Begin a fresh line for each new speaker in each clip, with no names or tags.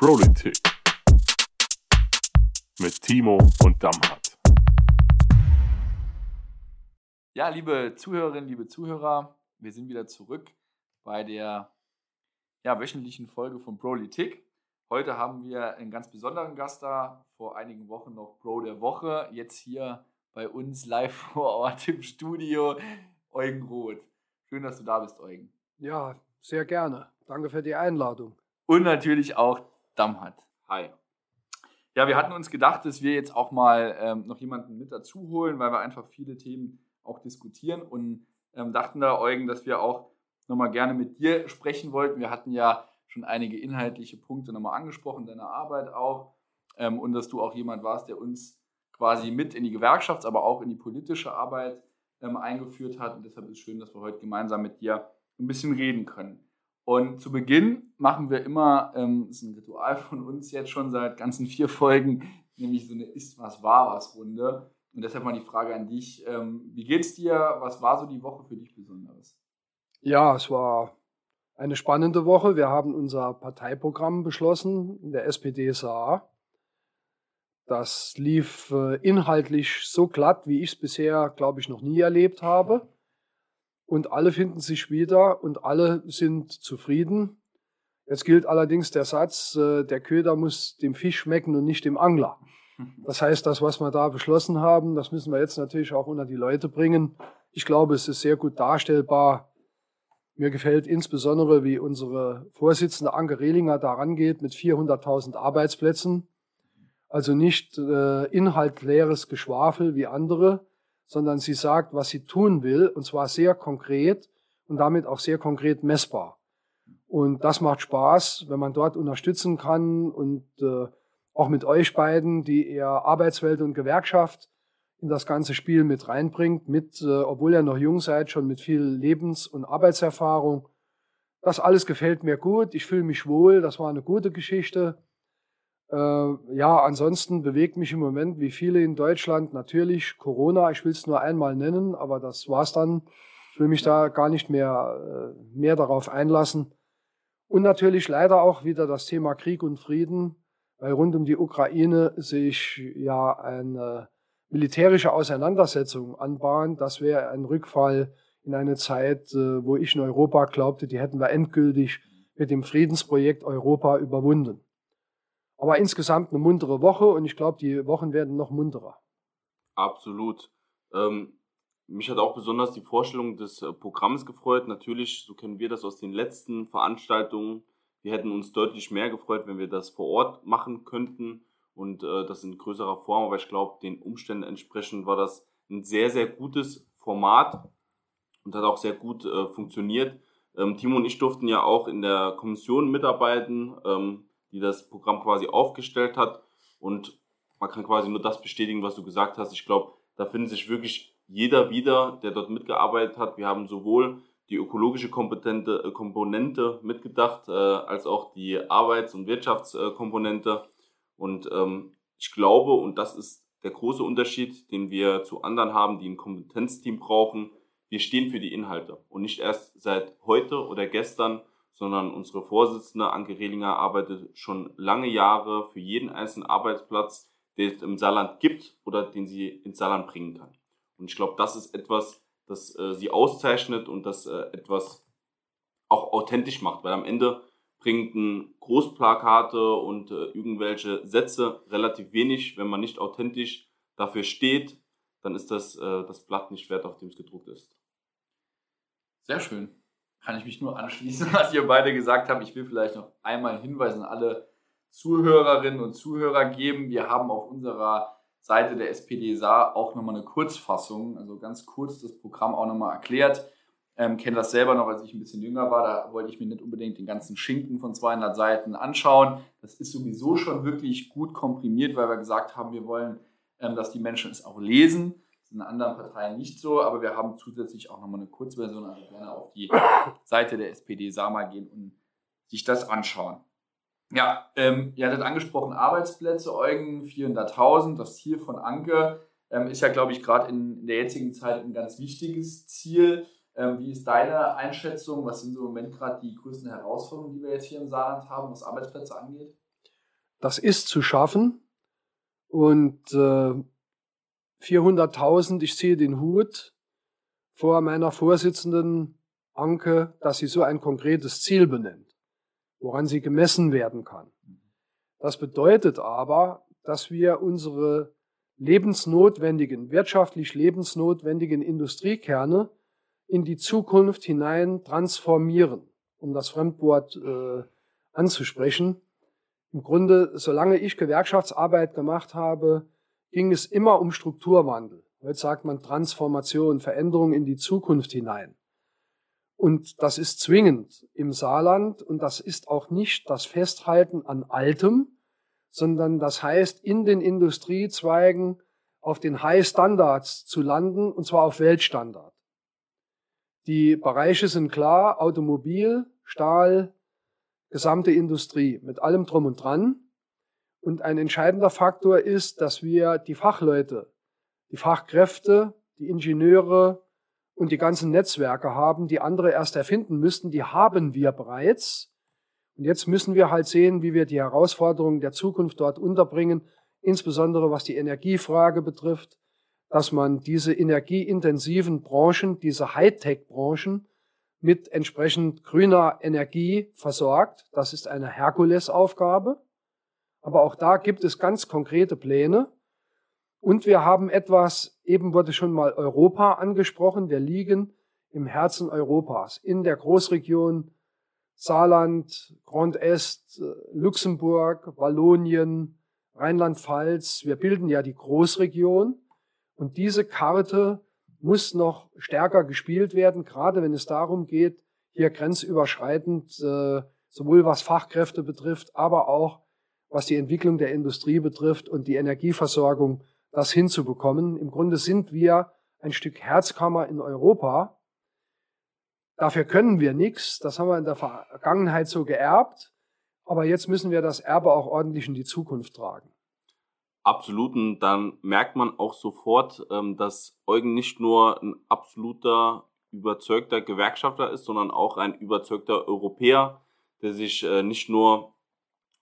Politik mit Timo und Damhat.
Ja, liebe Zuhörerinnen, liebe Zuhörer, wir sind wieder zurück bei der ja, wöchentlichen Folge von Politik. Heute haben wir einen ganz besonderen Gast da, vor einigen Wochen noch Pro der Woche, jetzt hier bei uns live vor Ort im Studio, Eugen Roth. Schön, dass du da bist, Eugen.
Ja, sehr gerne. Danke für die Einladung.
Und natürlich auch Damhat.
Hi.
Ja, wir hatten uns gedacht, dass wir jetzt auch mal ähm, noch jemanden mit dazu holen, weil wir einfach viele Themen auch diskutieren und ähm, dachten da, Eugen, dass wir auch nochmal gerne mit dir sprechen wollten. Wir hatten ja schon einige inhaltliche Punkte nochmal angesprochen, deine Arbeit auch ähm, und dass du auch jemand warst, der uns quasi mit in die Gewerkschafts-, aber auch in die politische Arbeit ähm, eingeführt hat. Und deshalb ist es schön, dass wir heute gemeinsam mit dir ein bisschen reden können. Und zu Beginn machen wir immer, ähm, ist ein Ritual von uns jetzt schon seit ganzen vier Folgen, nämlich so eine Ist was war was Runde. Und deshalb mal die Frage an dich, ähm, wie geht's dir? Was war so die Woche für dich Besonderes?
Ja, es war eine spannende Woche. Wir haben unser Parteiprogramm beschlossen in der SPD SA. Das lief äh, inhaltlich so glatt, wie ich es bisher, glaube ich, noch nie erlebt habe. Und alle finden sich wieder und alle sind zufrieden. Jetzt gilt allerdings der Satz, äh, der Köder muss dem Fisch schmecken und nicht dem Angler. Das heißt, das, was wir da beschlossen haben, das müssen wir jetzt natürlich auch unter die Leute bringen. Ich glaube, es ist sehr gut darstellbar. Mir gefällt insbesondere, wie unsere Vorsitzende Anke Rehlinger da rangeht mit 400.000 Arbeitsplätzen. Also nicht äh, inhaltleeres Geschwafel wie andere, sondern sie sagt, was sie tun will, und zwar sehr konkret und damit auch sehr konkret messbar. Und das macht Spaß, wenn man dort unterstützen kann und äh, auch mit euch beiden, die ihr Arbeitswelt und Gewerkschaft in das ganze Spiel mit reinbringt, mit, äh, obwohl ihr noch jung seid, schon mit viel Lebens- und Arbeitserfahrung. Das alles gefällt mir gut. Ich fühle mich wohl. Das war eine gute Geschichte. Äh, ja, ansonsten bewegt mich im Moment, wie viele in Deutschland, natürlich Corona. Ich will es nur einmal nennen, aber das war's dann. Ich will mich da gar nicht mehr, äh, mehr darauf einlassen. Und natürlich leider auch wieder das Thema Krieg und Frieden, weil rund um die Ukraine sich ja eine militärische Auseinandersetzung anbahnt. Das wäre ein Rückfall in eine Zeit, äh, wo ich in Europa glaubte, die hätten wir endgültig mit dem Friedensprojekt Europa überwunden. Aber insgesamt eine muntere Woche und ich glaube, die Wochen werden noch munterer.
Absolut. Ähm, mich hat auch besonders die Vorstellung des äh, Programms gefreut. Natürlich, so kennen wir das aus den letzten Veranstaltungen. Wir hätten uns deutlich mehr gefreut, wenn wir das vor Ort machen könnten und äh, das in größerer Form. Aber ich glaube, den Umständen entsprechend war das ein sehr, sehr gutes Format und hat auch sehr gut äh, funktioniert. Ähm, Timo und ich durften ja auch in der Kommission mitarbeiten. Ähm, die das Programm quasi aufgestellt hat. Und man kann quasi nur das bestätigen, was du gesagt hast. Ich glaube, da findet sich wirklich jeder wieder, der dort mitgearbeitet hat. Wir haben sowohl die ökologische Kompetente, äh, Komponente mitgedacht, äh, als auch die Arbeits- und Wirtschaftskomponente. Und ähm, ich glaube, und das ist der große Unterschied, den wir zu anderen haben, die ein Kompetenzteam brauchen, wir stehen für die Inhalte und nicht erst seit heute oder gestern, sondern unsere Vorsitzende Anke Rehlinger arbeitet schon lange Jahre für jeden einzelnen Arbeitsplatz, den es im Saarland gibt oder den sie ins Saarland bringen kann. Und ich glaube, das ist etwas, das äh, sie auszeichnet und das äh, etwas auch authentisch macht, weil am Ende bringen Großplakate und äh, irgendwelche Sätze relativ wenig, wenn man nicht authentisch dafür steht, dann ist das äh, das Blatt nicht wert, auf dem es gedruckt ist.
Sehr schön kann ich mich nur anschließen, was ihr beide gesagt habt. Ich will vielleicht noch einmal einen Hinweis an alle Zuhörerinnen und Zuhörer geben. Wir haben auf unserer Seite der SPD Saar auch nochmal eine Kurzfassung, also ganz kurz das Programm auch nochmal erklärt. Ähm, kenne das selber noch, als ich ein bisschen jünger war. Da wollte ich mir nicht unbedingt den ganzen Schinken von 200 Seiten anschauen. Das ist sowieso schon wirklich gut komprimiert, weil wir gesagt haben, wir wollen, ähm, dass die Menschen es auch lesen in anderen Parteien nicht so, aber wir haben zusätzlich auch nochmal eine Kurzversion, also gerne auf die Seite der SPD Sama gehen und sich das anschauen. Ja, ähm, ihr hattet angesprochen Arbeitsplätze, Eugen 400.000, das Ziel von Anke ähm, ist ja, glaube ich, gerade in, in, der jetzigen Zeit ein ganz wichtiges Ziel. Ähm, wie ist deine Einschätzung? Was sind im Moment gerade die größten Herausforderungen, die wir jetzt hier im Saarland haben, was Arbeitsplätze angeht?
Das ist zu schaffen. Und äh, 400.000, ich ziehe den Hut vor meiner Vorsitzenden Anke, dass sie so ein konkretes Ziel benennt, woran sie gemessen werden kann. Das bedeutet aber, dass wir unsere lebensnotwendigen, wirtschaftlich lebensnotwendigen Industriekerne in die Zukunft hinein transformieren, um das Fremdwort äh, anzusprechen. Im Grunde, solange ich Gewerkschaftsarbeit gemacht habe, ging es immer um Strukturwandel. Heute sagt man Transformation, Veränderung in die Zukunft hinein. Und das ist zwingend im Saarland und das ist auch nicht das Festhalten an Altem, sondern das heißt, in den Industriezweigen auf den High Standards zu landen und zwar auf Weltstandard. Die Bereiche sind klar, Automobil, Stahl, gesamte Industrie mit allem drum und dran. Und ein entscheidender Faktor ist, dass wir die Fachleute, die Fachkräfte, die Ingenieure, und die ganzen Netzwerke haben, die andere erst erfinden müssten, die haben wir bereits. Und jetzt müssen wir halt sehen, wie wir die Herausforderungen der Zukunft dort unterbringen, insbesondere was die Energiefrage betrifft, dass man diese energieintensiven Branchen, diese Hightech-Branchen mit entsprechend grüner Energie versorgt. Das ist eine Herkulesaufgabe. Aber auch da gibt es ganz konkrete Pläne. Und wir haben etwas, eben wurde schon mal Europa angesprochen, wir liegen im Herzen Europas, in der Großregion Saarland, Grand Est, Luxemburg, Wallonien, Rheinland-Pfalz. Wir bilden ja die Großregion. Und diese Karte muss noch stärker gespielt werden, gerade wenn es darum geht, hier grenzüberschreitend, äh, sowohl was Fachkräfte betrifft, aber auch was die Entwicklung der Industrie betrifft und die Energieversorgung das hinzubekommen. Im Grunde sind wir ein Stück Herzkammer in Europa. Dafür können wir nichts. Das haben wir in der Vergangenheit so geerbt. Aber jetzt müssen wir das Erbe auch ordentlich in die Zukunft tragen.
Absolut. Und dann merkt man auch sofort, ähm, dass Eugen nicht nur ein absoluter überzeugter Gewerkschafter ist, sondern auch ein überzeugter Europäer, der sich äh, nicht nur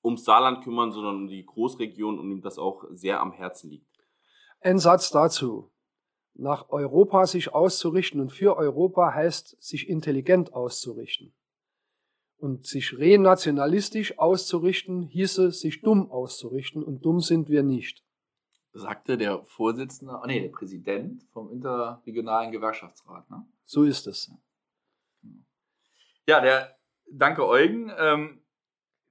ums Saarland kümmern, sondern um die Großregion und ihm das auch sehr am Herzen liegt.
Ein Satz dazu. Nach Europa sich auszurichten und für Europa heißt, sich intelligent auszurichten. Und sich renationalistisch auszurichten, hieße, sich dumm auszurichten und dumm sind wir nicht.
Sagte der Vorsitzende, oh nee, der Präsident vom interregionalen Gewerkschaftsrat, ne?
So ist es.
Ja, der, danke Eugen. Ähm,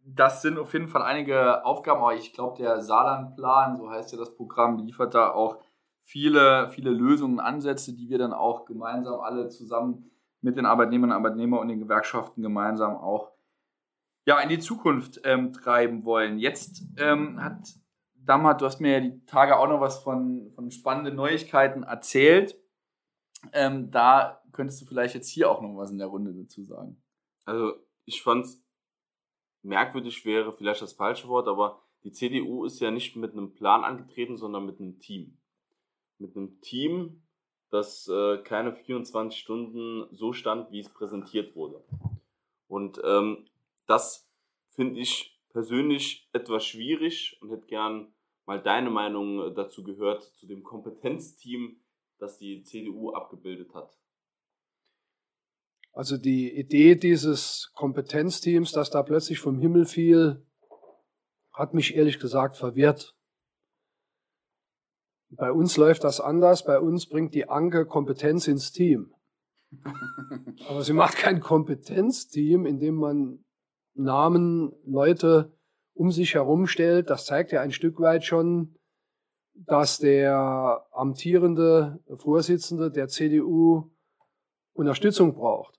das sind auf jeden Fall einige Aufgaben, aber ich glaube, der Saarlandplan, so heißt ja das Programm, liefert da auch viele, viele Lösungen, Ansätze, die wir dann auch gemeinsam alle zusammen mit den Arbeitnehmerinnen und Arbeitnehmern und den Gewerkschaften gemeinsam auch ja, in die Zukunft ähm, treiben wollen. Jetzt ähm, hat Damat, du hast mir ja die Tage auch noch was von, von spannenden Neuigkeiten erzählt. Ähm, da könntest du vielleicht jetzt hier auch noch was in der Runde dazu sagen.
Also ich fand es merkwürdig wäre vielleicht das falsche Wort, aber die CDU ist ja nicht mit einem Plan angetreten, sondern mit einem Team. Mit einem Team, das äh, keine 24 Stunden so stand, wie es präsentiert wurde. Und ähm, das finde ich persönlich etwas schwierig und hätte gern mal deine Meinung dazu gehört, zu dem Kompetenzteam, das die CDU abgebildet hat.
Also die Idee dieses Kompetenzteams, das da plötzlich vom Himmel fiel, hat mich ehrlich gesagt verwirrt. Bei uns läuft das anders. Bei uns bringt die Anke Kompetenz ins Team. Aber sie macht kein Kompetenzteam, in dem man Namen, Leute um sich herum stellt. Das zeigt ja ein Stück weit schon, dass der amtierende Vorsitzende der CDU Unterstützung braucht.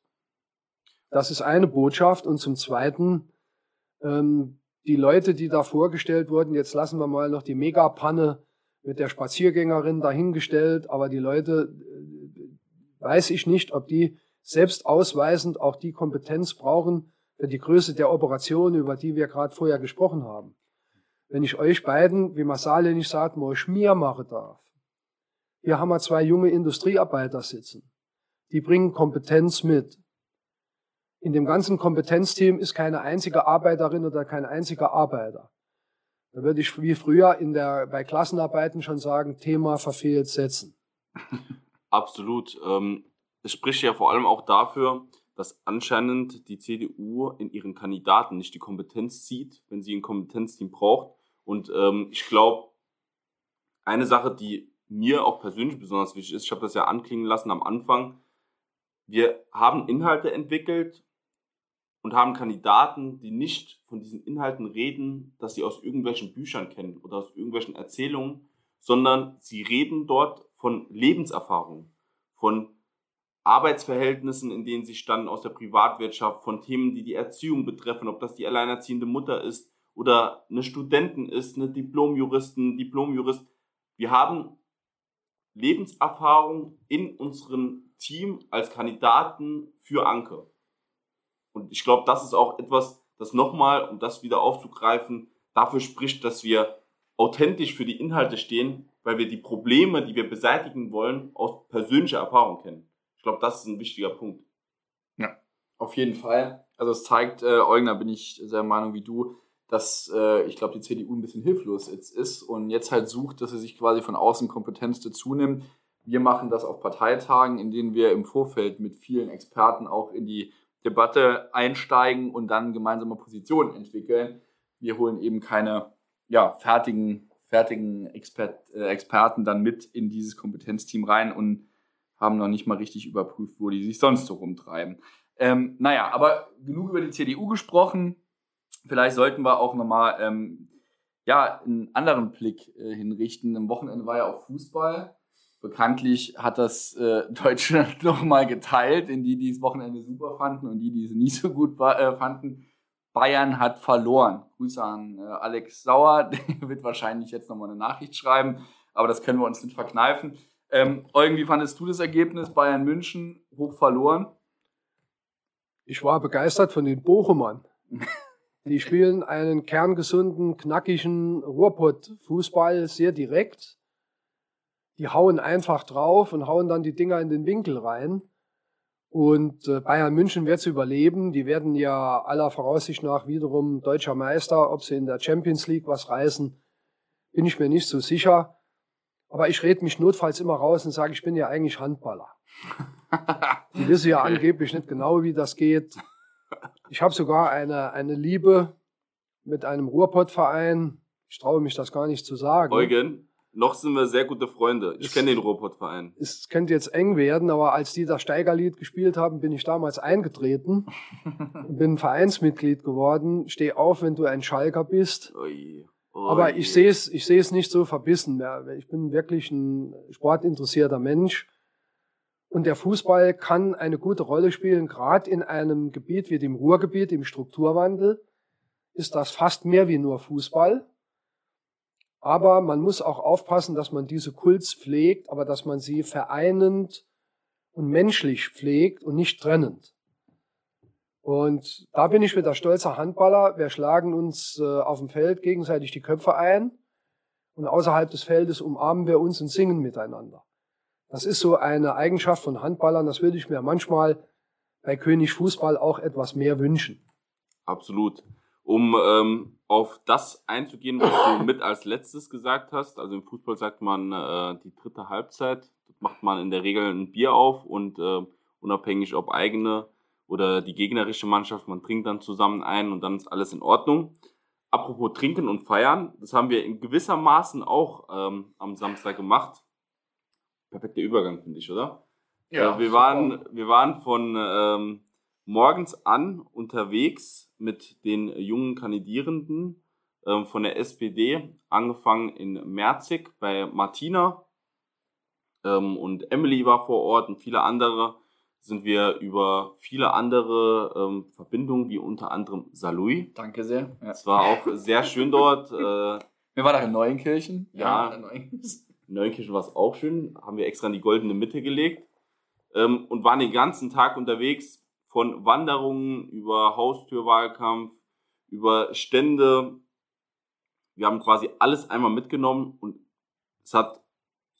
Das ist eine Botschaft. Und zum Zweiten, ähm, die Leute, die da vorgestellt wurden, jetzt lassen wir mal noch die Megapanne mit der Spaziergängerin dahingestellt, aber die Leute, äh, weiß ich nicht, ob die selbst ausweisend auch die Kompetenz brauchen für die Größe der Operation, über die wir gerade vorher gesprochen haben. Wenn ich euch beiden, wie Masale nicht sagt, mal Schmier machen darf. Hier haben wir zwei junge Industriearbeiter sitzen. Die bringen Kompetenz mit in dem ganzen Kompetenzteam ist keine einzige Arbeiterin oder kein einziger Arbeiter. Da würde ich wie früher in der, bei Klassenarbeiten schon sagen, Thema verfehlt setzen.
Absolut. Ähm, es spricht ja vor allem auch dafür, dass anscheinend die CDU in ihren Kandidaten nicht die Kompetenz sieht, wenn sie ein Kompetenzteam braucht. Und ähm, ich glaube, eine Sache, die mir auch persönlich besonders wichtig ist, ich habe das ja anklingen lassen am Anfang, wir haben Inhalte entwickelt und haben Kandidaten, die nicht von diesen Inhalten reden, dass sie aus irgendwelchen Büchern kennen oder aus irgendwelchen Erzählungen, sondern sie reden dort von Lebenserfahrung, von Arbeitsverhältnissen, in denen sie standen aus der Privatwirtschaft, von Themen, die die Erziehung betreffen, ob das die alleinerziehende Mutter ist oder eine Studentin ist, eine Diplomjuristin, Diplomjurist. Wir haben Lebenserfahrung in unserem Team als Kandidaten für Anke. Und ich glaube, das ist auch etwas, das nochmal, um das wieder aufzugreifen, dafür spricht, dass wir authentisch für die Inhalte stehen, weil wir die Probleme, die wir beseitigen wollen, aus persönlicher Erfahrung kennen. Ich glaube, das ist ein wichtiger Punkt.
Ja, auf jeden Fall. Also es zeigt, äh, Eugner, bin ich der Meinung wie du, dass äh, ich glaube, die CDU ein bisschen hilflos jetzt ist und jetzt halt sucht, dass sie sich quasi von außen Kompetenz dazu nimmt. Wir machen das auf Parteitagen, in denen wir im Vorfeld mit vielen Experten auch in die Debatte einsteigen und dann gemeinsame Positionen entwickeln. Wir holen eben keine ja, fertigen, fertigen Expert, äh, Experten dann mit in dieses Kompetenzteam rein und haben noch nicht mal richtig überprüft, wo die sich sonst so rumtreiben. Ähm, naja, aber genug über die CDU gesprochen. Vielleicht sollten wir auch nochmal ähm, ja, einen anderen Blick äh, hinrichten. Am Wochenende war ja auch Fußball. Bekanntlich hat das äh, Deutschland nochmal geteilt in die, die das Wochenende super fanden und die, die es nicht so gut äh, fanden. Bayern hat verloren. Grüße an äh, Alex Sauer, der wird wahrscheinlich jetzt nochmal eine Nachricht schreiben, aber das können wir uns nicht verkneifen. Ähm, Eugen, wie fandest du das Ergebnis? Bayern München hoch verloren?
Ich war begeistert von den Bochumern. Die spielen einen kerngesunden, knackigen Ruhrpott-Fußball sehr direkt die hauen einfach drauf und hauen dann die Dinger in den Winkel rein. Und äh, Bayern München wird es überleben. Die werden ja aller Voraussicht nach wiederum deutscher Meister. Ob sie in der Champions League was reißen, bin ich mir nicht so sicher. Aber ich rede mich notfalls immer raus und sage, ich bin ja eigentlich Handballer. Die wissen ja angeblich nicht genau, wie das geht. Ich habe sogar eine, eine Liebe mit einem Ruhrpottverein. Ich traue mich das gar nicht zu sagen.
Eugen, noch sind wir sehr gute Freunde. Ich kenne den Ruhrpott-Verein.
Es könnte jetzt eng werden, aber als die das Steigerlied gespielt haben, bin ich damals eingetreten. bin Vereinsmitglied geworden. Steh auf, wenn du ein Schalker bist. Oi. Oi. Aber ich sehe es ich sehe es nicht so verbissen mehr. Ich bin wirklich ein sportinteressierter Mensch. Und der Fußball kann eine gute Rolle spielen, gerade in einem Gebiet wie dem Ruhrgebiet, im Strukturwandel, ist das fast mehr wie nur Fußball. Aber man muss auch aufpassen, dass man diese Kults pflegt, aber dass man sie vereinend und menschlich pflegt und nicht trennend. Und da bin ich wieder stolzer Handballer. Wir schlagen uns äh, auf dem Feld gegenseitig die Köpfe ein und außerhalb des Feldes umarmen wir uns und singen miteinander. Das ist so eine Eigenschaft von Handballern, das würde ich mir manchmal bei König Fußball auch etwas mehr wünschen.
Absolut. Um ähm, auf das einzugehen, was du mit als letztes gesagt hast. Also im Fußball sagt man äh, die dritte Halbzeit. Dort macht man in der Regel ein Bier auf und äh, unabhängig ob eigene oder die gegnerische Mannschaft, man trinkt dann zusammen ein und dann ist alles in Ordnung. Apropos Trinken und Feiern, das haben wir in gewissermaßen auch ähm, am Samstag gemacht. Perfekter Übergang, finde ich, oder? Ja. Äh, wir, waren, wir waren von ähm, morgens an unterwegs mit den jungen Kandidierenden ähm, von der SPD, angefangen in Merzig bei Martina ähm, und Emily war vor Ort und viele andere sind wir über viele andere ähm, Verbindungen, wie unter anderem Salui.
Danke sehr.
Ja. Es war auch sehr schön dort. Äh,
wir waren auch in Neuenkirchen.
Ja, ja in Neuenkirchen war es auch schön. Haben wir extra in die goldene Mitte gelegt ähm, und waren den ganzen Tag unterwegs von Wanderungen über Haustürwahlkampf, über Stände. Wir haben quasi alles einmal mitgenommen und es hat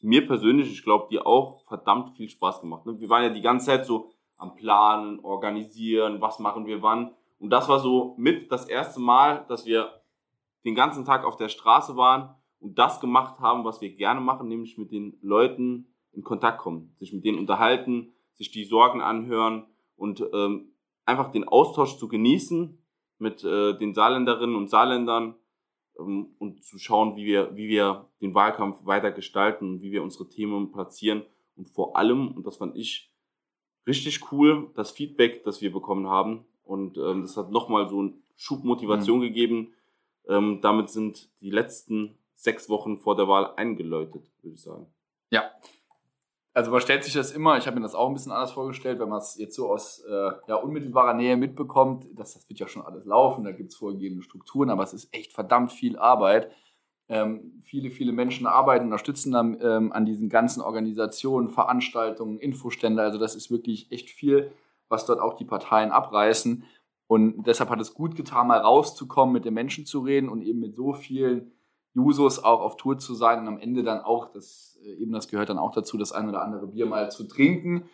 mir persönlich, ich glaube dir auch, verdammt viel Spaß gemacht. Ne? Wir waren ja die ganze Zeit so am Planen, organisieren, was machen wir wann. Und das war so mit das erste Mal, dass wir den ganzen Tag auf der Straße waren und das gemacht haben, was wir gerne machen, nämlich mit den Leuten in Kontakt kommen, sich mit denen unterhalten, sich die Sorgen anhören und ähm, einfach den Austausch zu genießen mit äh, den Saarländerinnen und Saarländern ähm, und zu schauen, wie wir, wie wir den Wahlkampf weiter gestalten, wie wir unsere Themen platzieren und vor allem, und das fand ich richtig cool, das Feedback, das wir bekommen haben und ähm, das hat nochmal so eine Schubmotivation mhm. gegeben. Ähm, damit sind die letzten sechs Wochen vor der Wahl eingeläutet, würde ich sagen.
Ja, also man stellt sich das immer, ich habe mir das auch ein bisschen anders vorgestellt, wenn man es jetzt so aus äh, ja, unmittelbarer Nähe mitbekommt, das, das wird ja schon alles laufen, da gibt es vorgegebene Strukturen, aber es ist echt verdammt viel Arbeit. Ähm, viele, viele Menschen arbeiten, unterstützen dann ähm, an diesen ganzen Organisationen, Veranstaltungen, Infostände. Also das ist wirklich echt viel, was dort auch die Parteien abreißen. Und deshalb hat es gut getan, mal rauszukommen, mit den Menschen zu reden und eben mit so vielen Jusos auch auf Tour zu sein und am Ende dann auch, das, äh, eben das gehört dann auch dazu, das ein oder andere Bier mal zu trinken.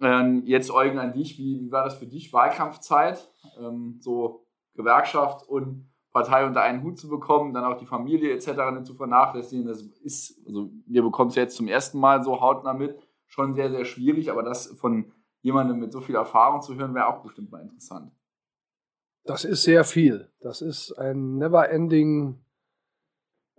Ähm, jetzt Eugen an dich, wie, wie war das für dich, Wahlkampfzeit, ähm, so Gewerkschaft und Partei unter einen Hut zu bekommen, dann auch die Familie etc. nicht zu vernachlässigen, das ist, also wir bekommen es jetzt zum ersten Mal so hautnah mit, schon sehr, sehr schwierig, aber das von jemandem mit so viel Erfahrung zu hören, wäre auch bestimmt mal interessant.
Das ist sehr viel. Das ist ein never-ending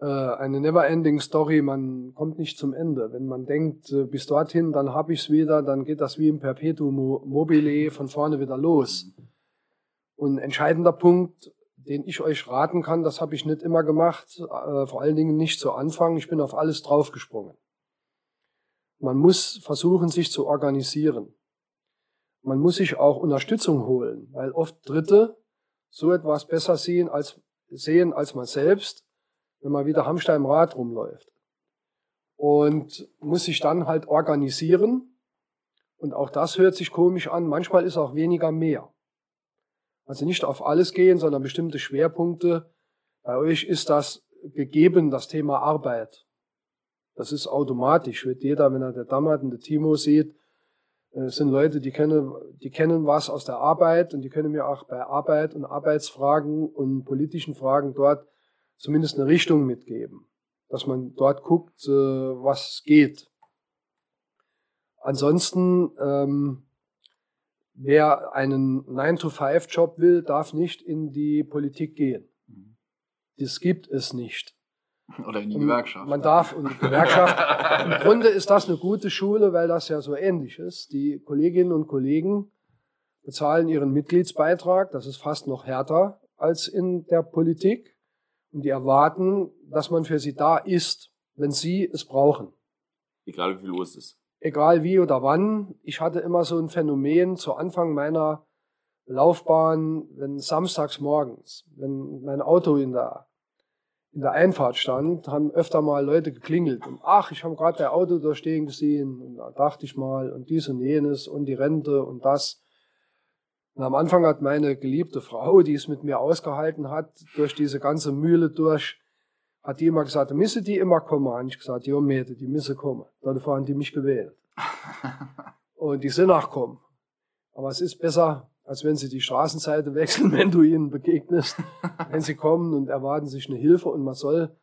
eine never-ending Story, man kommt nicht zum Ende. Wenn man denkt, äh, bis dorthin, dann habe ich es wieder, dann geht das wie im Perpetuum mobile von vorne wieder los. Und entscheidender Punkt, den ich euch raten kann, das habe ich nicht immer gemacht, äh, vor allen Dingen nicht zu Anfang, ich bin auf alles draufgesprungen. Man muss versuchen, sich zu organisieren. Man muss sich auch Unterstützung holen, weil oft Dritte so etwas besser sehen als, sehen als man selbst wenn man wieder Hamster im Rad rumläuft. Und muss sich dann halt organisieren. Und auch das hört sich komisch an. Manchmal ist auch weniger mehr. Also nicht auf alles gehen, sondern bestimmte Schwerpunkte. Bei euch ist das gegeben, das Thema Arbeit. Das ist automatisch. Wird jeder, wenn er der Dammert und der Timo sieht, äh, es sind Leute, die kennen, die kennen was aus der Arbeit und die können mir auch bei Arbeit und Arbeitsfragen und politischen Fragen dort zumindest eine Richtung mitgeben, dass man dort guckt, äh, was geht. Ansonsten, ähm, wer einen 9-to-5-Job will, darf nicht in die Politik gehen. Das gibt es nicht.
Oder in die Gewerkschaft.
Man darf, und die Gewerkschaft, im Grunde ist das eine gute Schule, weil das ja so ähnlich ist. Die Kolleginnen und Kollegen bezahlen ihren Mitgliedsbeitrag, das ist fast noch härter als in der Politik. Und die erwarten, dass man für sie da ist, wenn sie es brauchen.
Egal wie viel Uhr es ist.
Egal wie oder wann. Ich hatte immer so ein Phänomen zu Anfang meiner Laufbahn, wenn samstags morgens, wenn mein Auto in der, in der Einfahrt stand, haben öfter mal Leute geklingelt. Und, ach, ich habe gerade der Auto da stehen gesehen. Und da dachte ich mal, und dies und jenes und die Rente und das. Und am Anfang hat meine geliebte Frau, die es mit mir ausgehalten hat, durch diese ganze Mühle durch, hat die immer gesagt, müsse die immer kommen. Und ich gesagt, ja, Mädel, die müsse kommen. Dann fahren die mich gewählt. und die sind auch kommen. Aber es ist besser, als wenn sie die Straßenseite wechseln, wenn du ihnen begegnest. wenn sie kommen und erwarten sich eine Hilfe und man soll,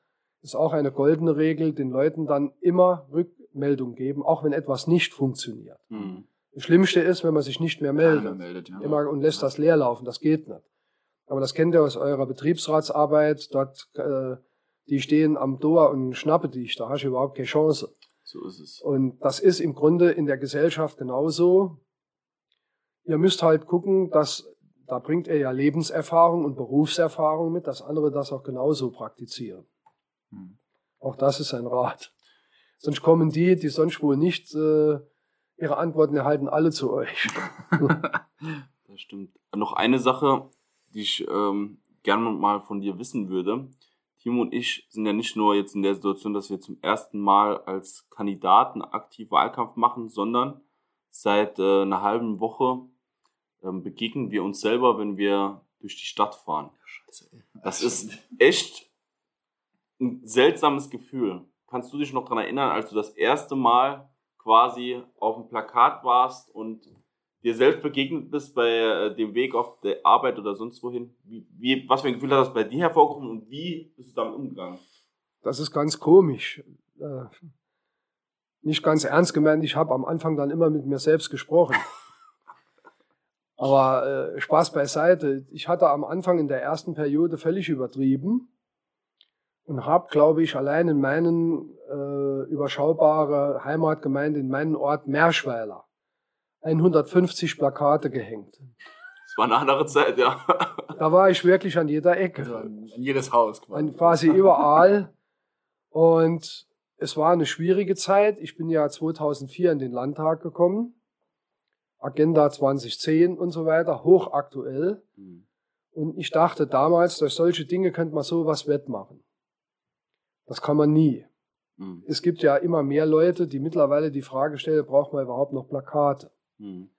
das ist auch eine goldene Regel, den Leuten dann immer Rückmeldung geben, auch wenn etwas nicht funktioniert. Mhm. Das Schlimmste ist, wenn man sich nicht mehr meldet, meldet ja. immer und lässt das leer laufen. Das geht nicht. Aber das kennt ihr aus eurer Betriebsratsarbeit. Dort, äh, die stehen am Tor und schnappe dich. Da hast du überhaupt keine Chance.
So ist es.
Und das ist im Grunde in der Gesellschaft genauso. Ihr müsst halt gucken, dass da bringt ihr ja Lebenserfahrung und Berufserfahrung mit, dass andere das auch genauso praktizieren. Hm. Auch das ist ein Rat. Sonst kommen die, die sonst wohl nicht äh, Ihre Antworten erhalten alle zu euch.
das stimmt. Noch eine Sache, die ich ähm, gerne mal von dir wissen würde. Timo und ich sind ja nicht nur jetzt in der Situation, dass wir zum ersten Mal als Kandidaten aktiv Wahlkampf machen, sondern seit äh, einer halben Woche ähm, begegnen wir uns selber, wenn wir durch die Stadt fahren. Scheiße. Das ist echt ein seltsames Gefühl. Kannst du dich noch daran erinnern, als du das erste Mal quasi auf dem Plakat warst und dir selbst begegnet bist bei äh, dem Weg auf der Arbeit oder sonst wohin? Wie, wie, was für ein Gefühl hat das bei dir hervorgerufen und wie bist du damit umgegangen?
Das ist ganz komisch. Äh, nicht ganz ernst gemeint, ich habe am Anfang dann immer mit mir selbst gesprochen. Aber äh, Spaß beiseite. Ich hatte am Anfang in der ersten Periode völlig übertrieben und habe, glaube ich, allein in meinen äh, überschaubare Heimatgemeinde, in meinen Ort Merschweiler, 150 Plakate gehängt.
Das war eine andere Zeit, ja.
Da war ich wirklich an jeder Ecke.
Also an, jedes Haus
quasi. An quasi überall. Und es war eine schwierige Zeit. Ich bin ja 2004 in den Landtag gekommen. Agenda 2010 und so weiter, hochaktuell. Mhm. Und ich dachte damals, durch solche Dinge könnte man sowas wettmachen. Das kann man nie. Mhm. Es gibt ja immer mehr Leute, die mittlerweile die Frage stellen, braucht man überhaupt noch Plakate? Mhm.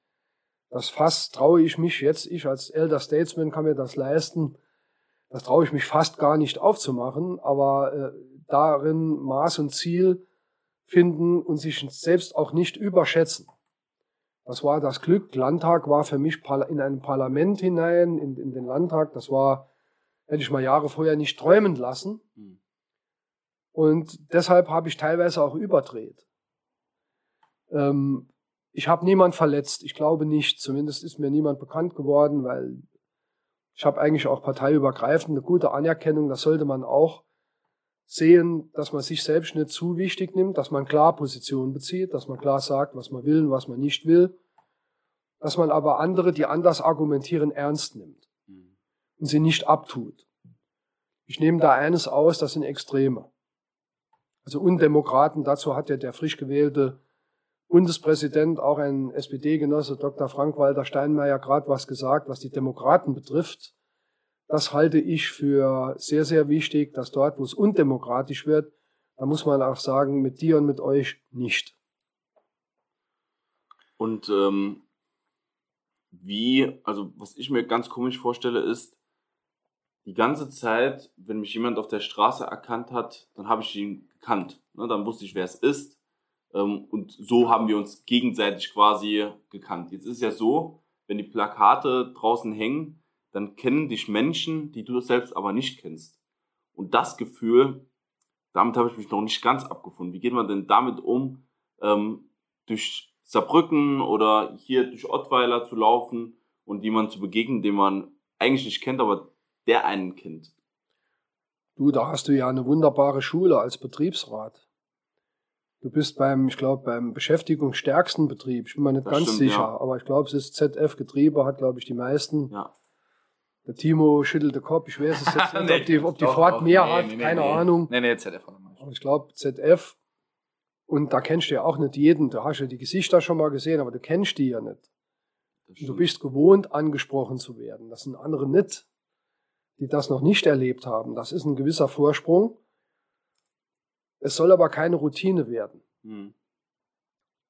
Das fast traue ich mich jetzt, ich als Elder Statesman kann mir das leisten, das traue ich mich fast gar nicht aufzumachen, aber äh, darin Maß und Ziel finden und sich selbst auch nicht überschätzen. Das war das Glück. Landtag war für mich in ein Parlament hinein, in, in den Landtag. Das war, hätte ich mal Jahre vorher nicht träumen lassen. Hm. Und deshalb habe ich teilweise auch überdreht. Ähm, ich habe niemand verletzt. Ich glaube nicht. Zumindest ist mir niemand bekannt geworden, weil ich habe eigentlich auch parteiübergreifend eine gute Anerkennung. Das sollte man auch sehen, dass man sich selbst nicht zu wichtig nimmt, dass man klar Positionen bezieht, dass man klar sagt, was man will und was man nicht will, dass man aber andere, die anders argumentieren, ernst nimmt und sie nicht abtut. Ich nehme da eines aus, das sind Extreme. Also Undemokraten, dazu hat ja der frisch gewählte Bundespräsident, auch ein SPD-Genosse, Dr. Frank-Walter Steinmeier, gerade was gesagt, was die Demokraten betrifft. Das halte ich für sehr, sehr wichtig, dass dort, wo es undemokratisch wird, da muss man auch sagen, mit dir und mit euch nicht.
Und ähm, wie, also was ich mir ganz komisch vorstelle, ist, die ganze Zeit, wenn mich jemand auf der Straße erkannt hat, dann habe ich ihn gekannt. Ne? Dann wusste ich, wer es ist. Ähm, und so haben wir uns gegenseitig quasi gekannt. Jetzt ist ja so, wenn die Plakate draußen hängen, dann kennen dich Menschen, die du selbst aber nicht kennst. Und das Gefühl, damit habe ich mich noch nicht ganz abgefunden. Wie geht man denn damit um, ähm, durch Saarbrücken oder hier durch Ottweiler zu laufen und jemanden zu begegnen, den man eigentlich nicht kennt, aber der einen kennt?
Du, da hast du ja eine wunderbare Schule als Betriebsrat. Du bist beim, ich glaube, beim beschäftigungsstärksten Betrieb. Ich bin mir nicht das ganz stimmt, sicher, ja. aber ich glaube, es ist ZF Getriebe, hat, glaube ich, die meisten. Ja. Der Timo schüttelt den Kopf. Ich weiß es jetzt nicht, nee, ob die, ob die Fahrt mehr nee, hat, nee, keine Ahnung. Nee, nee, ZF. Aber ich glaube, ZF. Und da kennst du ja auch nicht jeden. Da hast du die Gesichter schon mal gesehen, aber du kennst die ja nicht. Du bist gewohnt, angesprochen zu werden. Das sind andere nicht, die das noch nicht erlebt haben. Das ist ein gewisser Vorsprung. Es soll aber keine Routine werden. Hm.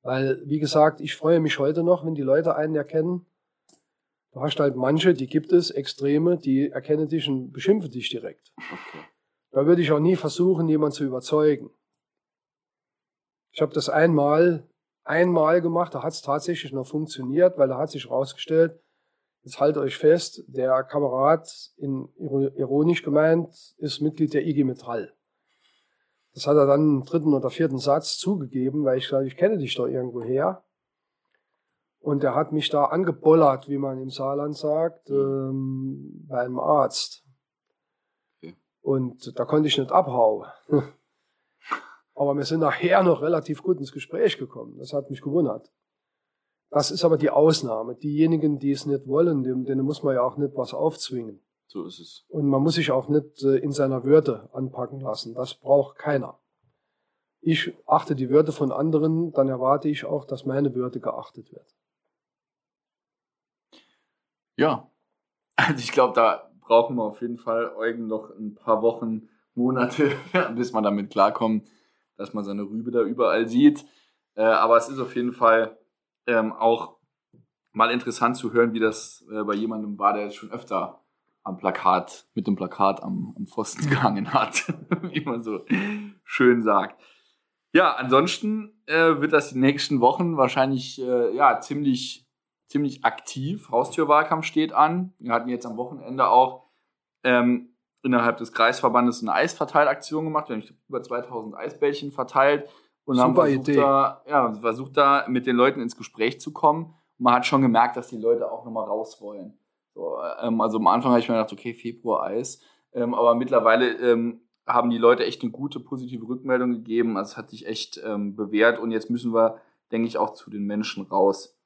Weil, wie gesagt, ich freue mich heute noch, wenn die Leute einen erkennen Du hast halt manche, die gibt es, Extreme, die erkennen dich und beschimpfen dich direkt. Okay. Da würde ich auch nie versuchen, jemanden zu überzeugen. Ich habe das einmal, einmal gemacht, da hat es tatsächlich noch funktioniert, weil da hat sich herausgestellt, jetzt haltet euch fest, der Kamerad, in, ironisch gemeint, ist Mitglied der IG Metall. Das hat er dann im dritten oder vierten Satz zugegeben, weil ich sage, ich kenne dich doch irgendwo her. Und er hat mich da angebollert, wie man im Saarland sagt, mhm. ähm, bei einem Arzt. Okay. Und da konnte ich nicht abhauen. aber wir sind nachher noch relativ gut ins Gespräch gekommen. Das hat mich gewundert. Das ist aber die Ausnahme. Diejenigen, die es nicht wollen, denen muss man ja auch nicht was aufzwingen.
So ist es.
Und man muss sich auch nicht äh, in seiner Würde anpacken lassen. Das braucht keiner. Ich achte die Würde von anderen, dann erwarte ich auch, dass meine Würde geachtet wird.
Ja, also ich glaube, da brauchen wir auf jeden Fall Eugen noch ein paar Wochen, Monate, bis man damit klarkommt, dass man seine Rübe da überall sieht. Äh, aber es ist auf jeden Fall ähm, auch mal interessant zu hören, wie das äh, bei jemandem war, der schon öfter am Plakat, mit dem Plakat am, am Pfosten gehangen hat, wie man so schön sagt. Ja, ansonsten äh, wird das die nächsten Wochen wahrscheinlich äh, ja ziemlich ziemlich aktiv. Haustürwahlkampf steht an. Wir hatten jetzt am Wochenende auch ähm, innerhalb des Kreisverbandes eine Eisverteilaktion gemacht. Wir haben über 2000 Eisbällchen verteilt und Super haben versucht, Idee. Da, ja, versucht da mit den Leuten ins Gespräch zu kommen. Und man hat schon gemerkt, dass die Leute auch nochmal raus wollen. So, ähm, also am Anfang habe ich mir gedacht, okay, Februar Eis. Ähm, aber mittlerweile ähm, haben die Leute echt eine gute, positive Rückmeldung gegeben. Also es hat sich echt ähm, bewährt und jetzt müssen wir, denke ich, auch zu den Menschen raus.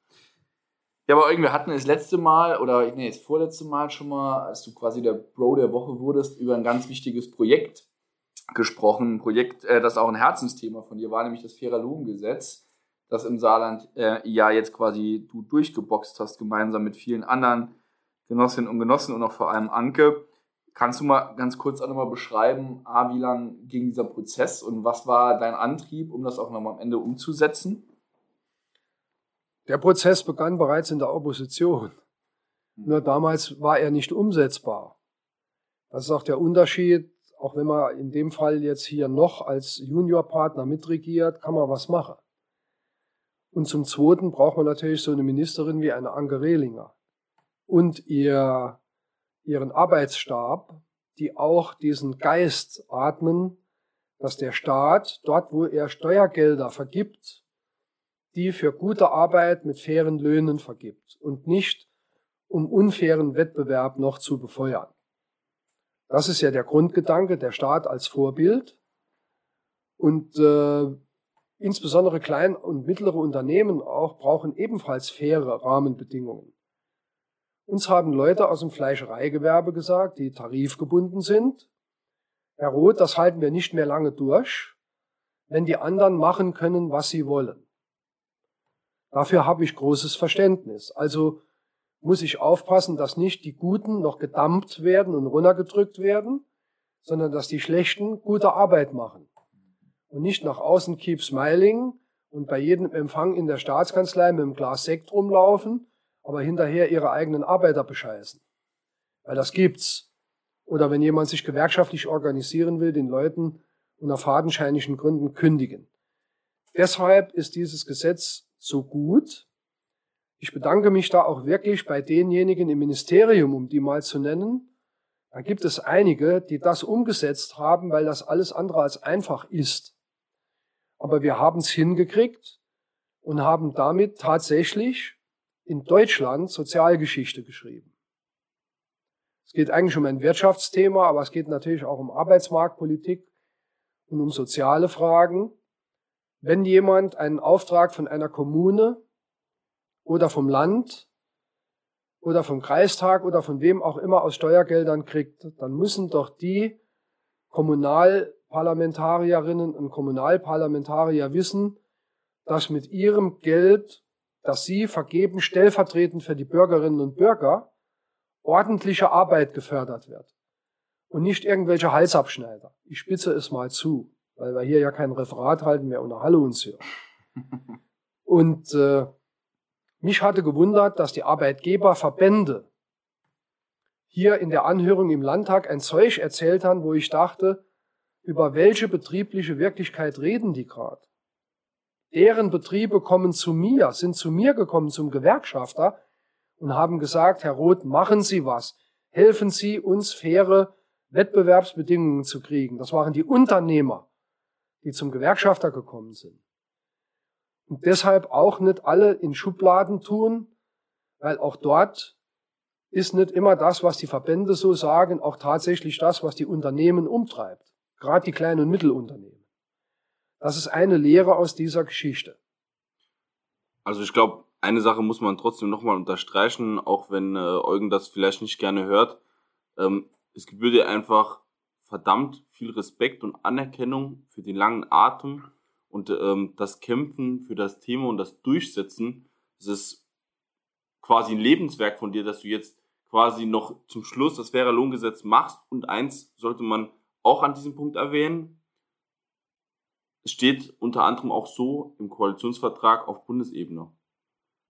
Ja, aber irgendwie hatten wir das letzte Mal oder nee, das vorletzte Mal schon mal, als du quasi der Bro der Woche wurdest, über ein ganz wichtiges Projekt gesprochen. Ein Projekt, äh, das auch ein Herzensthema von dir war, nämlich das Fairer Lohngesetz, das im Saarland äh, ja jetzt quasi du durchgeboxt hast, gemeinsam mit vielen anderen Genossinnen und Genossen und auch vor allem Anke. Kannst du mal ganz kurz auch nochmal beschreiben, A, wie lang ging dieser Prozess und was war dein Antrieb, um das auch nochmal am Ende umzusetzen?
Der Prozess begann bereits in der Opposition. Nur damals war er nicht umsetzbar. Das ist auch der Unterschied. Auch wenn man in dem Fall jetzt hier noch als Juniorpartner mitregiert, kann man was machen. Und zum Zweiten braucht man natürlich so eine Ministerin wie eine Anke Rehlinger und ihr, ihren Arbeitsstab, die auch diesen Geist atmen, dass der Staat dort, wo er Steuergelder vergibt, die für gute Arbeit mit fairen Löhnen vergibt und nicht um unfairen Wettbewerb noch zu befeuern. Das ist ja der Grundgedanke, der Staat als Vorbild. Und äh, insbesondere klein- und mittlere Unternehmen auch brauchen ebenfalls faire Rahmenbedingungen. Uns haben Leute aus dem Fleischereigewerbe gesagt, die tarifgebunden sind. Herr Roth, das halten wir nicht mehr lange durch, wenn die anderen machen können, was sie wollen. Dafür habe ich großes Verständnis. Also muss ich aufpassen, dass nicht die Guten noch gedammt werden und runtergedrückt werden, sondern dass die Schlechten gute Arbeit machen. Und nicht nach außen keep smiling und bei jedem Empfang in der Staatskanzlei mit einem Glas Sekt rumlaufen, aber hinterher ihre eigenen Arbeiter bescheißen. Weil das gibt's. Oder wenn jemand sich gewerkschaftlich organisieren will, den Leuten unter fadenscheinlichen Gründen kündigen. Deshalb ist dieses Gesetz so gut. Ich bedanke mich da auch wirklich bei denjenigen im Ministerium, um die mal zu nennen. Da gibt es einige, die das umgesetzt haben, weil das alles andere als einfach ist. Aber wir haben es hingekriegt und haben damit tatsächlich in Deutschland Sozialgeschichte geschrieben. Es geht eigentlich um ein Wirtschaftsthema, aber es geht natürlich auch um Arbeitsmarktpolitik und um soziale Fragen. Wenn jemand einen Auftrag von einer Kommune oder vom Land oder vom Kreistag oder von wem auch immer aus Steuergeldern kriegt, dann müssen doch die Kommunalparlamentarierinnen und Kommunalparlamentarier wissen, dass mit ihrem Geld, das sie vergeben, stellvertretend für die Bürgerinnen und Bürger, ordentliche Arbeit gefördert wird. Und nicht irgendwelche Halsabschneider. Ich spitze es mal zu weil wir hier ja kein Referat halten, wer Halle uns hören. Und äh, mich hatte gewundert, dass die Arbeitgeberverbände hier in der Anhörung im Landtag ein Zeug erzählt haben, wo ich dachte, über welche betriebliche Wirklichkeit reden die gerade? Deren Betriebe kommen zu mir, sind zu mir gekommen, zum Gewerkschafter und haben gesagt, Herr Roth, machen Sie was. Helfen Sie uns faire Wettbewerbsbedingungen zu kriegen. Das waren die Unternehmer die zum Gewerkschafter gekommen sind. Und deshalb auch nicht alle in Schubladen tun, weil auch dort ist nicht immer das, was die Verbände so sagen, auch tatsächlich das, was die Unternehmen umtreibt. Gerade die kleinen und Mittelunternehmen. Das ist eine Lehre aus dieser Geschichte.
Also ich glaube, eine Sache muss man trotzdem nochmal unterstreichen, auch wenn äh, Eugen das vielleicht nicht gerne hört. Ähm, es gebührt dir einfach verdammt viel Respekt und Anerkennung für den langen Atem und ähm, das Kämpfen für das Thema und das Durchsetzen. Es ist quasi ein Lebenswerk von dir, dass du jetzt quasi noch zum Schluss das faire Lohngesetz machst. Und eins sollte man auch an diesem Punkt erwähnen. Es steht unter anderem auch so im Koalitionsvertrag auf Bundesebene.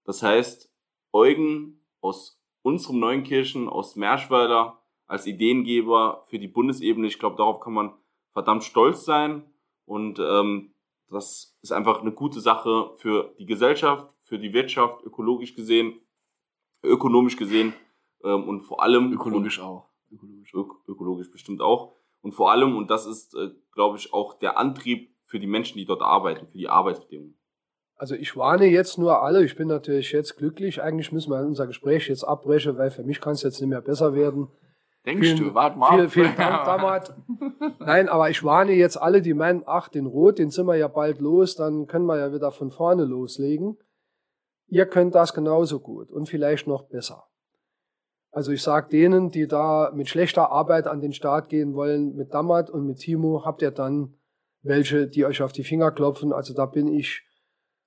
Das heißt, Eugen aus unserem Neunkirchen, aus Merschweiler, als Ideengeber für die Bundesebene. Ich glaube, darauf kann man verdammt stolz sein. Und ähm, das ist einfach eine gute Sache für die Gesellschaft, für die Wirtschaft, ökologisch gesehen. ökonomisch gesehen ähm, und vor allem
Ökologisch
und,
auch.
Ökologisch. Ök ökologisch bestimmt auch und vor allem und das ist, äh, glaube ich, auch der Antrieb für die Menschen, die dort arbeiten, für die Arbeitsbedingungen.
Also ich warne jetzt nur alle, ich bin natürlich jetzt glücklich, eigentlich müssen wir unser Gespräch jetzt abbrechen, weil für mich kann es jetzt nicht mehr besser werden.
Denkst
Vielen-
du? Warte mal.
Vielen, vielen Dank, Damat. Nein, aber ich warne jetzt alle, die meinen, ach, den Rot, den sind wir ja bald los, dann können wir ja wieder von vorne loslegen. Ihr könnt das genauso gut und vielleicht noch besser. Also ich sage denen, die da mit schlechter Arbeit an den Start gehen wollen, mit Damat und mit Timo, habt ihr dann welche, die euch auf die Finger klopfen. Also da bin ich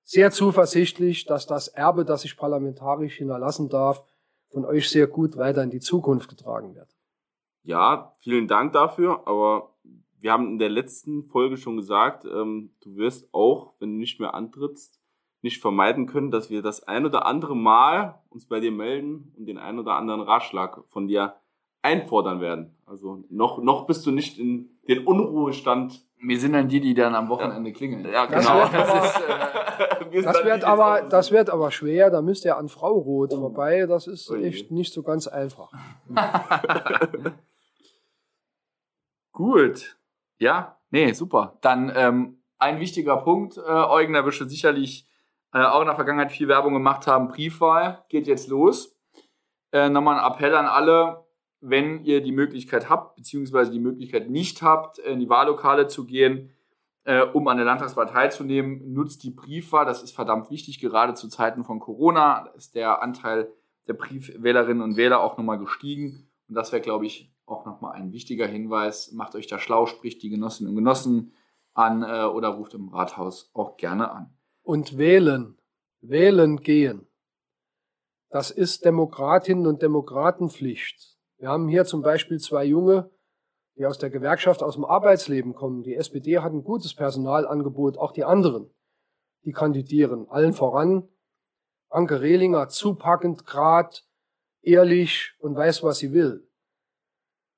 sehr zuversichtlich, dass das Erbe, das ich parlamentarisch hinterlassen darf, von euch sehr gut weiter in die Zukunft getragen wird.
Ja, vielen Dank dafür, aber wir haben in der letzten Folge schon gesagt, ähm, du wirst auch, wenn du nicht mehr antrittst, nicht vermeiden können, dass wir das ein oder andere Mal uns bei dir melden und den ein oder anderen Ratschlag von dir einfordern werden. Also noch, noch bist du nicht in den Unruhestand.
Wir sind dann die, die dann am Wochenende klingeln.
Ja,
Das
genau.
wird aber-
ist, äh,
Das
dann
wird aber, das wird aber schwer, da müsst ihr an Frau Roth
Oh.
vorbei. Das ist
Oh
echt nicht so ganz einfach.
Gut. Ja, nee, super. Dann ähm, ein wichtiger Punkt, äh, Eugen, da wirst du sicherlich äh, auch in der Vergangenheit viel Werbung gemacht haben. Briefwahl geht jetzt los. Äh, nochmal ein Appell an alle, wenn ihr die Möglichkeit habt, beziehungsweise die Möglichkeit nicht habt, in die Wahllokale zu gehen, äh, um an der Landtagswahl teilzunehmen, nutzt die Briefwahl. Das ist verdammt wichtig, gerade zu Zeiten von Corona. Ist der Anteil der Briefwählerinnen und Wähler auch nochmal gestiegen. Und das wäre, glaube ich, auch nochmal ein wichtiger Hinweis. Macht euch da schlau, spricht die Genossinnen und Genossen an äh, oder ruft im Rathaus auch gerne an.
Und wählen, wählen gehen. Das ist Demokratinnen und Demokratenpflicht. Wir haben hier zum Beispiel zwei Junge, die aus der Gewerkschaft, aus dem Arbeitsleben kommen. Die SPD hat ein gutes Personalangebot, auch die anderen, die kandidieren. Allen voran Anke Rehlinger, zupackend, grad, ehrlich und weiß, was sie will.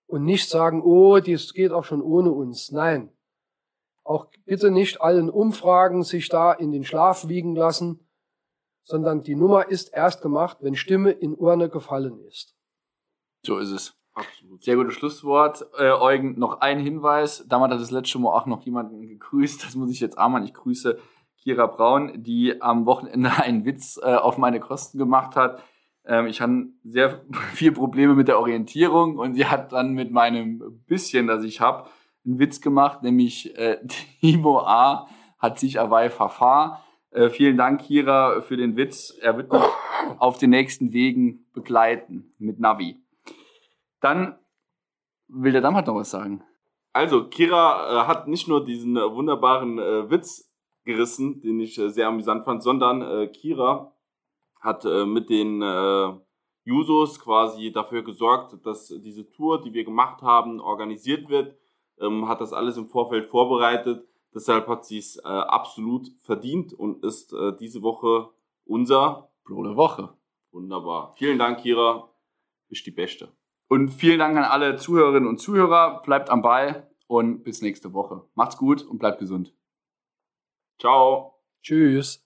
Und nicht sagen, oh, das geht auch schon ohne uns. Nein. Auch bitte nicht allen Umfragen sich da in den Schlaf wiegen lassen, sondern die Nummer ist erst gemacht, wenn Stimme in Urne gefallen ist.
So ist es.
Absolut.
Sehr gutes Schlusswort. Äh, Eugen, noch ein Hinweis. Damals hat das letzte Mal auch noch jemanden gegrüßt. Das muss ich jetzt auch mal. Ich grüße Kira Braun, die am Wochenende einen Witz äh, auf meine Kosten gemacht hat. Ähm, ich hatte sehr viel Probleme mit der Orientierung und sie hat dann mit meinem bisschen, das ich habe, einen Witz gemacht, nämlich äh, Timo A. hat sich Awei Fafa. Äh, vielen Dank, Kira, für den Witz. Er wird mich auf den nächsten Wegen begleiten mit Navi. Dann will der Dammert noch was sagen.
Also, Kira äh, hat nicht nur diesen äh, wunderbaren äh, Witz gerissen, den ich äh, sehr amüsant fand, sondern Kira hat äh, mit den äh, Jusos quasi dafür gesorgt, dass diese Tour, die wir gemacht haben, organisiert wird, ähm, hat das alles im Vorfeld vorbereitet. Deshalb hat sie es äh, absolut verdient und ist äh, diese Woche unser
Blöde Woche.
wunderbar. Vielen Dank, Kira. Bist die Beste.
Und vielen Dank an alle Zuhörerinnen und Zuhörer. Bleibt am Ball und bis nächste Woche. Macht's gut und bleibt gesund.
Ciao.
Tschüss.